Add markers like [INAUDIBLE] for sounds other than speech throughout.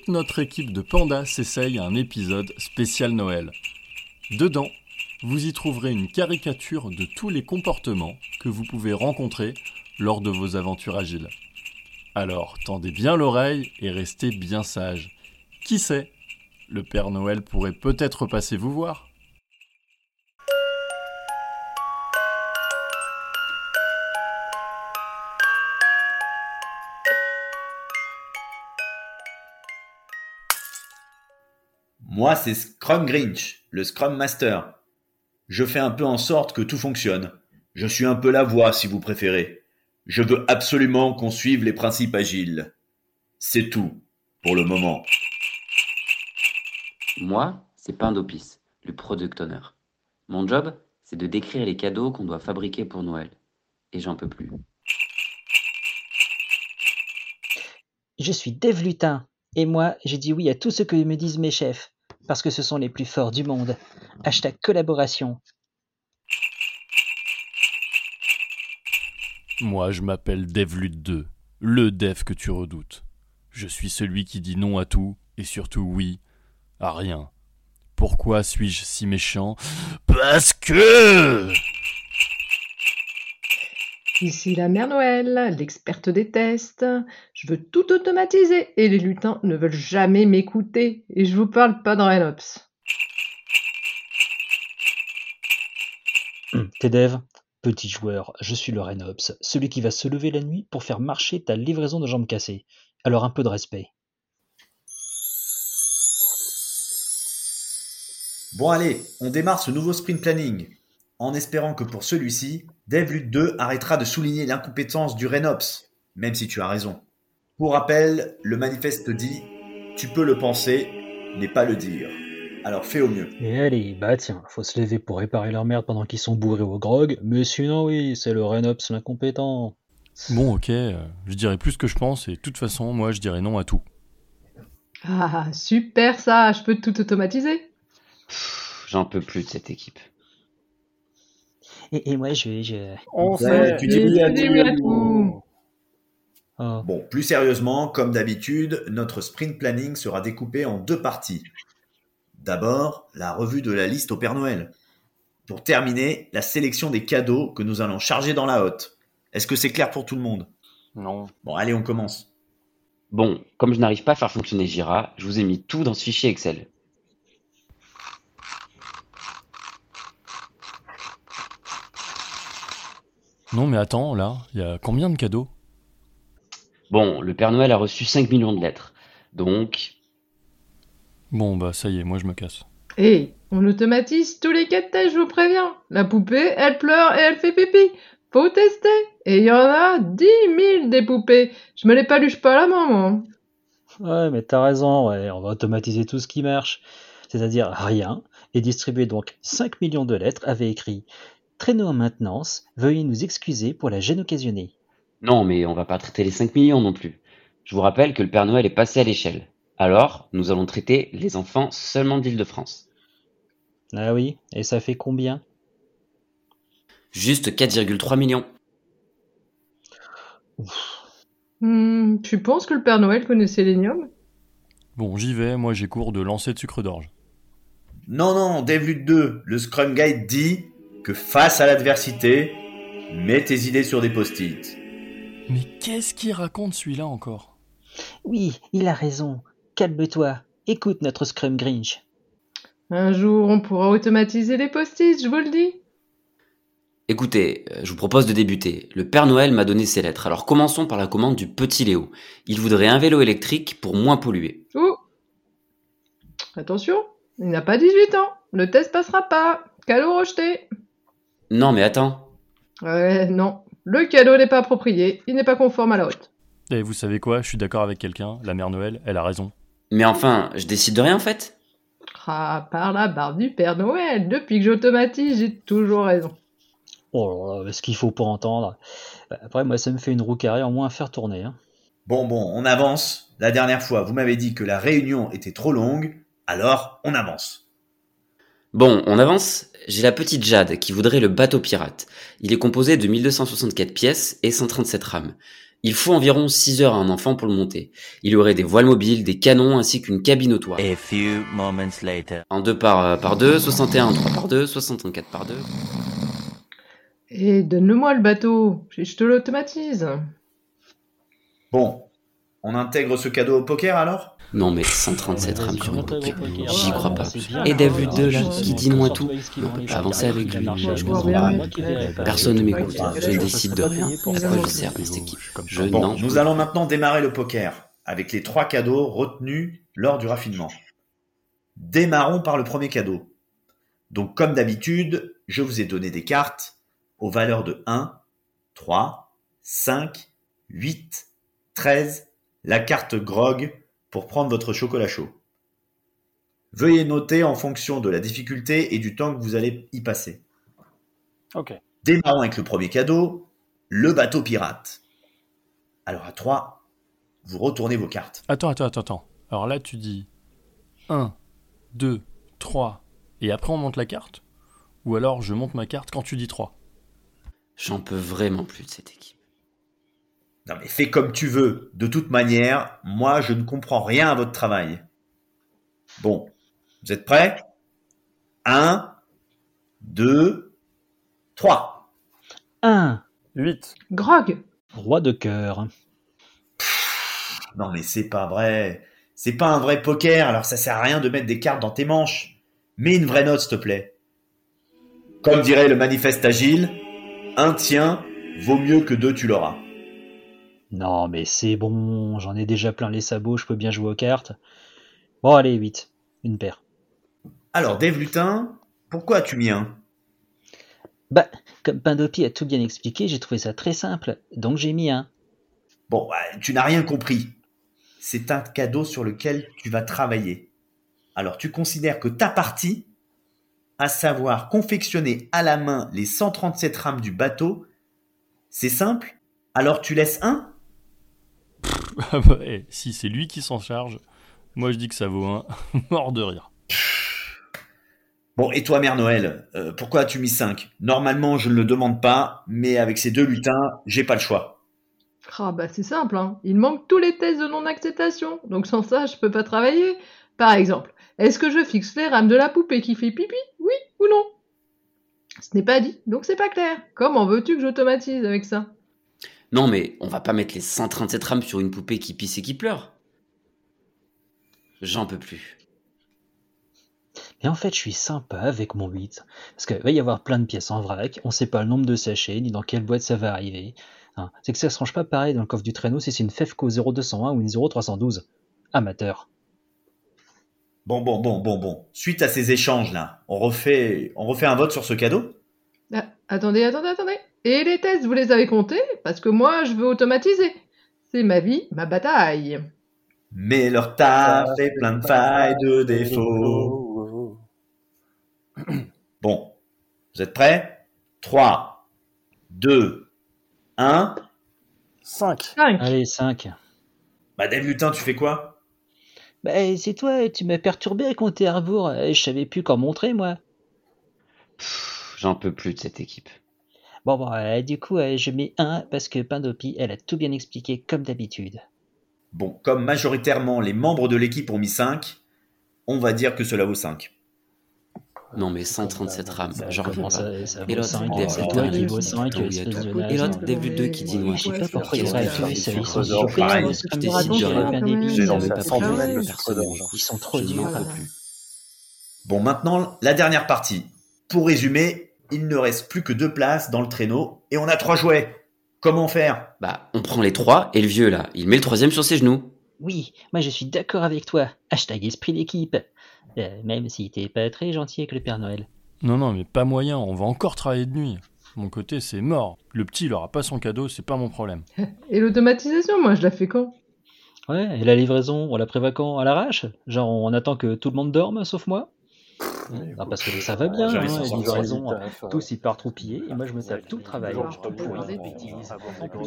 toute notre équipe de pandas s'essaye à un épisode spécial Noël. Dedans, vous y trouverez une caricature de tous les comportements que vous pouvez rencontrer lors de vos aventures agiles. Alors tendez bien l'oreille et restez bien sage. Qui sait Le Père Noël pourrait peut-être passer vous voir. Moi, c'est Scrum Grinch, le Scrum Master. Je fais un peu en sorte que tout fonctionne. Je suis un peu la voix, si vous préférez. Je veux absolument qu'on suive les principes agiles. C'est tout, pour le moment. Moi, c'est Pindopis, le product owner. Mon job, c'est de décrire les cadeaux qu'on doit fabriquer pour Noël. Et j'en peux plus. Je suis Dave Lutin, et moi, j'ai dit oui à tout ce que me disent mes chefs, parce que ce sont les plus forts du monde. Hashtag collaboration. Moi, je m'appelle DevLut2, le dev que tu redoutes. Je suis celui qui dit non à tout et surtout oui à rien. Pourquoi suis-je si méchant? Parce que Ici la mère Noël, l'experte des tests. Je veux tout automatiser et les lutins ne veulent jamais m'écouter. Et je vous parle pas de Renops. Hum, T'es dev Petit joueur, je suis le Renops, celui qui va se lever la nuit pour faire marcher ta livraison de jambes cassées. Alors un peu de respect. Bon allez, on démarre ce nouveau sprint planning. En espérant que pour celui-ci, DevLut2 arrêtera de souligner l'incompétence du Renops, même si tu as raison. Pour rappel, le manifeste dit Tu peux le penser, mais pas le dire. Alors fais au mieux. Et allez, bah tiens, faut se lever pour réparer leur merde pendant qu'ils sont bourrés au grog, mais sinon oui, c'est le Renops l'incompétent. Bon, ok, euh, je dirais plus ce que je pense et de toute façon, moi, je dirais non à tout. Ah, super ça, je peux tout automatiser. J'en peux plus de cette équipe. Et, et moi, je... je... On Ouais, oui à tout. Oh. Bon, plus sérieusement, comme d'habitude, notre sprint planning sera découpé en deux parties. D'abord, la revue de la liste au Père Noël. Pour terminer, la sélection des cadeaux que nous allons charger dans la hotte. Est-ce que c'est clair pour tout le monde? Non. Bon, allez, on commence. Bon, comme je n'arrive pas à faire fonctionner Jira, je vous ai mis tout dans ce fichier Excel. Non, mais attends, là, il y a combien de cadeaux? Bon, le Père Noël a reçu 5 millions de lettres. Donc, Bon, bah ça y est, moi je me casse. Et on automatise tous les cas de test, je vous préviens. La poupée, elle pleure et elle fait pipi. Faut tester. Et il y en a 10 000 des poupées. Je me les paluche pas à la main, moi. Ouais, mais t'as raison, ouais, on va automatiser tout ce qui marche, c'est-à-dire rien, et distribuer donc 5 millions de lettres avec écrit Traîneau en maintenance, veuillez nous excuser pour la gêne occasionnée. non, mais on va pas traiter les 5 millions non plus. Je vous rappelle que le Père Noël est passé à l'échelle. Alors, nous allons traiter les enfants seulement d'Île-de-France. Ah oui, et ça fait combien? Juste 4,3 millions. Hmm, tu penses que le Père Noël connaît Sélénium Bon, j'y vais, moi j'ai cours de lancer de sucre d'orge. Non, non, DevLut2, le Scrum Guide dit que face à l'adversité, mets tes idées sur des post-it. Mais qu'est-ce qu'il raconte celui-là encore? Oui, il a raison. Calme-toi. Écoute notre Scrum Grinch. Un jour, on pourra automatiser les post-it, je vous le dis. Écoutez, euh, je vous propose de débuter. Le Père Noël m'a donné ses lettres. Alors commençons par la commande du petit Léo. Il voudrait un vélo électrique pour moins polluer. Ouh Attention, il n'a pas 18 ans. Le test passera pas. Cadeau rejeté. Non mais attends. Ouais, non. Le cadeau n'est pas approprié. Il n'est pas conforme à la haute. Et vous savez quoi? Je suis d'accord avec quelqu'un, la mère Noël, elle a raison. Mais enfin, je décide de rien en fait. Ah, par la barre du Père Noël, depuis que j'automatise, j'ai toujours raison. Oh là là, ce qu'il faut pour entendre. Après, moi, ça me fait une roue carrée en moins à faire tourner. hein. Bon, bon, on avance. La dernière fois, vous m'avez dit que la réunion était trop longue, alors on avance. Bon, on avance? J'ai la petite Jade qui voudrait le bateau pirate. Il est composé de 1264 pièces et 137 rames. Il faut environ 6 heures à un enfant pour le monter. Il y aurait des voiles mobiles, des canons ainsi qu'une cabine au toit. A few moments later. En 2 par, euh, par 2, 61 en 3 par 2, 64 par 2. Et donne-le-moi le bateau, je je te l'automatise. Bon, on intègre ce cadeau au poker alors? Non mais 137 Vas-y, rames sur gros poker. J'y crois pas. C'est bien. Et David Ah, 2 là, je- qui dit moi je- tout. On peut pas avancer avec lui. je- pas. Personne ne m'écoute. je- je- décide de rien. À quoi je sers dans cette équipe Je Bon, n'en nous allons maintenant démarrer le poker avec les trois cadeaux retenus lors du raffinement. Démarrons par le premier cadeau. Donc, comme d'habitude, je vous ai donné des cartes aux valeurs de 1, 3, 5, 8, 13, la carte grog pour prendre votre chocolat chaud. Veuillez noter en fonction de la difficulté et du temps que vous allez y passer. Ok. Démarrons avec le premier cadeau, le bateau pirate. Alors à 3, vous retournez vos cartes. Attends, attends, attends, attends. Alors là, tu dis 1, 2, 3, et après on monte la carte? Ou alors je monte ma carte quand tu dis 3 J'en peux vraiment plus de cette équipe. Non mais fais comme tu veux. De toute manière, moi je ne comprends rien à votre travail. Bon, vous êtes prêts? 1, 2, 3. 1. 8. Grog, Roi de cœur. Non mais c'est pas vrai. C'est pas un vrai poker, alors ça sert à rien de mettre des cartes dans tes manches. Mets une vraie note s'il te plaît. Comme dirait le manifeste agile, un tien vaut mieux que deux tu l'auras. Non, mais c'est bon, j'en ai déjà plein les sabots, je peux bien jouer aux cartes. Bon, allez, 8. Une paire. Alors Dave Lutin, pourquoi as-tu mis un? Bah, comme Pindopi a tout bien expliqué, j'ai trouvé ça très simple, donc j'ai mis un. Bon, bah, tu n'as rien compris. C'est un cadeau sur lequel tu vas travailler. Alors tu considères que ta partie, à savoir confectionner à la main les 137 rames du bateau, c'est simple? Alors tu laisses un? [LAUGHS] Ah bah, eh, si c'est lui qui s'en charge, moi je dis que ça vaut un. [LAUGHS] Mort de rire. Bon, et toi, Mère Noël, euh, pourquoi as-tu mis 5 Normalement, je ne le demande pas, mais avec ces deux lutins, j'ai pas le choix. ah bah c'est simple, hein. il manque tous les tests de non-acceptation, donc sans ça je peux pas travailler. Par exemple, est-ce que je fixe les rames de la poupée qui fait pipi? Oui ou non? Ce n'est pas dit, donc c'est pas clair. Comment veux-tu que j'automatise avec ça? Non mais on va pas mettre les 137 rames sur une poupée qui pisse et qui pleure. J'en peux plus. Mais en fait, je suis sympa avec mon 8. Parce qu'il va y avoir plein de pièces en vrac, on sait pas le nombre de sachets, ni dans quelle boîte ça va arriver. Hein, c'est que ça se range pas pareil dans le coffre du traîneau si c'est une FEFCO 0201 ou une 0312. Amateur. Bon, bon, bon, bon, bon. Suite à ces échanges-là, on refait, on refait un vote sur ce cadeau? Ah, Attendez, attendez, attendez. Et les tests, vous les avez comptés? Parce que moi, je veux automatiser. C'est ma vie, ma bataille. Mais leur taf fait plein de failles, de défauts. Bon, vous êtes prêts? 3, 2, 1. 5. 5. Allez, 5. Bah, Dave Lutin, tu fais quoi? Bah, c'est toi, tu m'as perturbé avec mon Théarbourg, euh, je savais plus qu'en montrer, moi. J'en peux plus de cette équipe. Bon, bon, euh, du coup, euh, je mets 1 parce que Pindopi, elle a tout bien expliqué comme d'habitude. Bon, comme majoritairement les membres de l'équipe ont mis 5, on va dire que cela vaut 5. Non mais 137 rames, j'en reviens pas. Et l'autre, 5 Dave, C'est c'est toi le qui dernier vaut qui dit 5, tout, il y a espèce tout. de Et naze. l'autre, David 2 qui dit Ouais, moi. Je sais pas pourquoi vrai. auraient fait ça, ils sont. Ils sont trop durs. Bon, maintenant, la dernière partie. Pour résumer, il ne reste plus que deux places dans le traîneau et on a trois jouets. Comment faire? Bah, on prend les trois et le vieux là, il met le troisième sur ses genoux. Oui, moi je suis d'accord avec toi. Hashtag esprit d'équipe. Euh, même si t'es pas très gentil avec le Père Noël. Non, non, mais pas moyen, on va encore travailler de nuit. Mon côté, c'est mort. Le petit, il aura pas son cadeau, c'est pas mon problème. [LAUGHS] Et l'automatisation, moi, je la fais quand? Ouais, et la livraison, on la prévoit quand? À l'arrache? Genre on attend que tout le monde dorme, sauf moi? Non, parce que ça va bien, hein, les livraisons, litres, euh, tous hyper troupillés, et moi je me tape tout le travail. Alors, Je je des bêtises.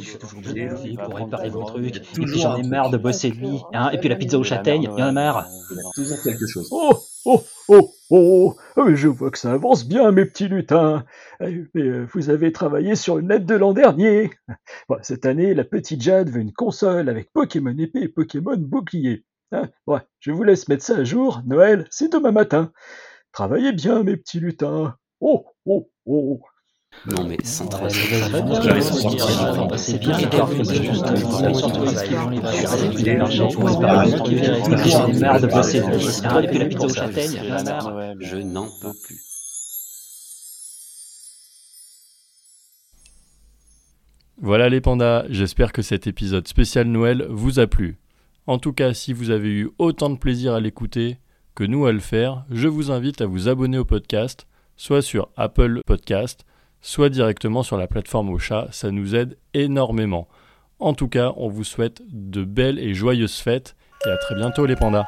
suis toujours obligé Toujours pour réparer vos trucs. Et puis j'en ai truc. marre de bosser de nuit. Hein, et puis la pizza aux châtaignes, il y en a marre. Toujours quelque chose. Oh, oh, oh, oh, oh, je vois que ça avance bien, mes petits lutins. Eh, Mais euh, vous avez travaillé sur une lettre de l'an dernier. Cette année, la petite Jade veut une console avec Pokémon épée et Pokémon bouclier. Ouais, je vous laisse mettre ça à jour. Noël, c'est demain matin. Travaillez bien, mes petits lutins. Oh, oh, oh. Non, mais sans Ouais, travail. mais vas-y, ça va bien, bien. J'avais je veux 160 dire, livres. enfin, C'est bien, Et d'accord, puis, mais juste juste un surtout petit surtout mot les sur livraisons, les Ouais, livraisons, il est les marchés, long, on ouais, espère ouais, bien qu'ils ouais, verront. ouais, Et puis j'en ai ouais, marre de ouais, bosser de ouais, nuit. ouais, Et puis la ouais, pizza aux ouais, châtaignes, il y en a marre. Je n'en peux plus. Voilà les pandas, j'espère que cet épisode spécial Noël vous a plu. En tout cas, si vous avez eu autant de plaisir à l'écouter que nous à le faire, je vous invite à vous abonner au podcast, soit sur Apple Podcast, soit directement sur la plateforme au chat, ça nous aide énormément. En tout cas, on vous souhaite de belles et joyeuses fêtes et à très bientôt les pandas.